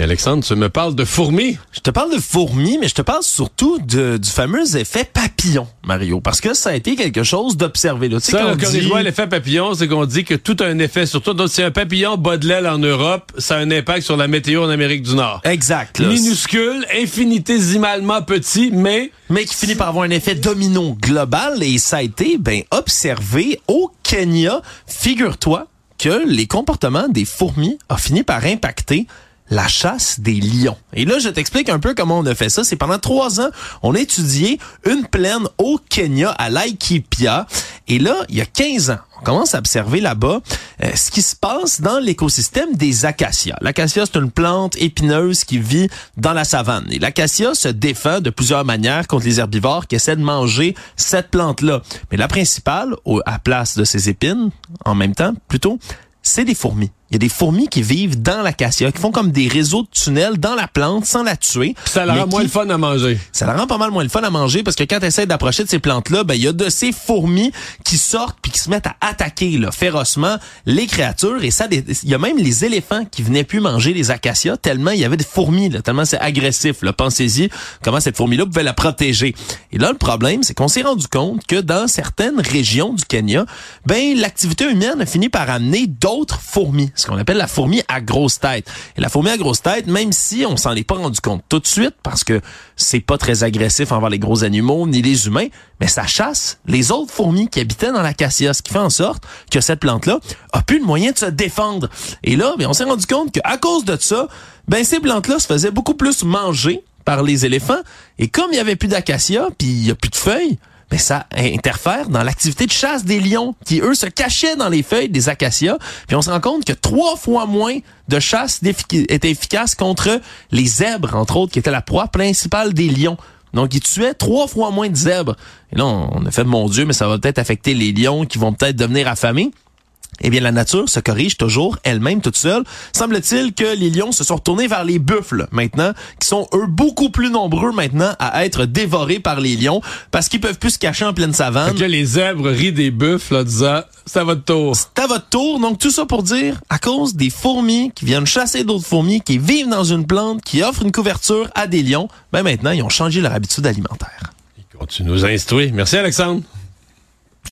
Alexandre, tu me parles de fourmis? Je te parle de fourmis, mais je te parle surtout de, du fameux effet papillon, Mario, parce que ça a été quelque chose d'observé. Tu sais, Ça, quand dit- l'effet papillon, c'est qu'on dit que tout a un effet sur toi. Donc, si un papillon bat de l'aile en Europe, ça a un impact sur la météo en Amérique du Nord. Exact. là. Minuscule, infinitésimalement petit, mais mais qui finit par avoir un effet domino global et ça a été ben observé au Kenya. Figure-toi que les comportements des fourmis ont fini par impacter la chasse des lions. Et là, je t'explique un peu comment on a fait ça. C'est pendant trois ans, on a étudié une plaine au Kenya, à Laikipia. Et là, il y a 15 ans, on commence à observer là-bas euh, ce qui se passe dans l'écosystème des acacias. L'acacia, c'est une plante épineuse qui vit dans la savane. Et l'acacia se défend de plusieurs manières contre les herbivores qui essaient de manger cette plante-là. Mais la principale, au- à place de ces épines, en même temps, plutôt, c'est des fourmis. Il y a des fourmis qui vivent dans l'acacia, qui font comme des réseaux de tunnels dans la plante sans la tuer. ça la rend moins qui- le fun à manger. ça la rend pas mal moins le fun à manger parce que quand tu essaies d'approcher de ces plantes-là, ben il y a de ces fourmis qui sortent puis qui se mettent à attaquer là, férocement les créatures et ça il y a même les éléphants qui venaient plus manger les acacias tellement il y avait des fourmis là, tellement c'est agressif là. Pensez-y comment cette fourmi-là pouvait la protéger. Et là le problème c'est qu'on s'est rendu compte que dans certaines régions du Kenya, ben l'activité humaine a fini par amener d'autres fourmis, ce qu'on appelle la fourmi à grosse tête. Et la fourmi à grosse tête, même si on s'en est pas rendu compte tout de suite parce que c'est pas très agressif envers les gros animaux ni les humains, mais ça chasse les autres fourmis qui habitaient dans l'acacia, ce qui fait en sorte que cette plante-là a plus le moyen de se défendre. Et là, ben, on s'est rendu compte qu'à cause de ça, ben ces plantes-là se faisaient beaucoup plus manger par les éléphants. Et comme il y avait plus d'acacia, puis il y a plus de feuilles, ben ça interfère dans l'activité de chasse des lions qui, eux, se cachaient dans les feuilles des acacias. Puis on se rend compte que trois fois moins de chasse était efficace contre les zèbres, entre autres, qui étaient la proie principale des lions. Donc, ils tuaient trois fois moins de zèbres. Et là, on a fait, mon Dieu, mais ça va peut-être affecter les lions qui vont peut-être devenir affamés. Eh bien, la nature se corrige toujours elle-même toute seule. Semble-t-il que les lions se sont retournés vers les buffles maintenant, qui sont eux beaucoup plus nombreux maintenant à être dévorés par les lions parce qu'ils peuvent plus se cacher en pleine savane. Que les zèbres rient des buffles en disant c'est à votre tour. C'est à votre tour. Donc, tout ça pour dire, à cause des fourmis qui viennent chasser d'autres fourmis, qui vivent dans une plante, qui offre une couverture à des lions, ben maintenant, ils ont changé leur habitude alimentaire. Tu nous instruis. Merci Alexandre.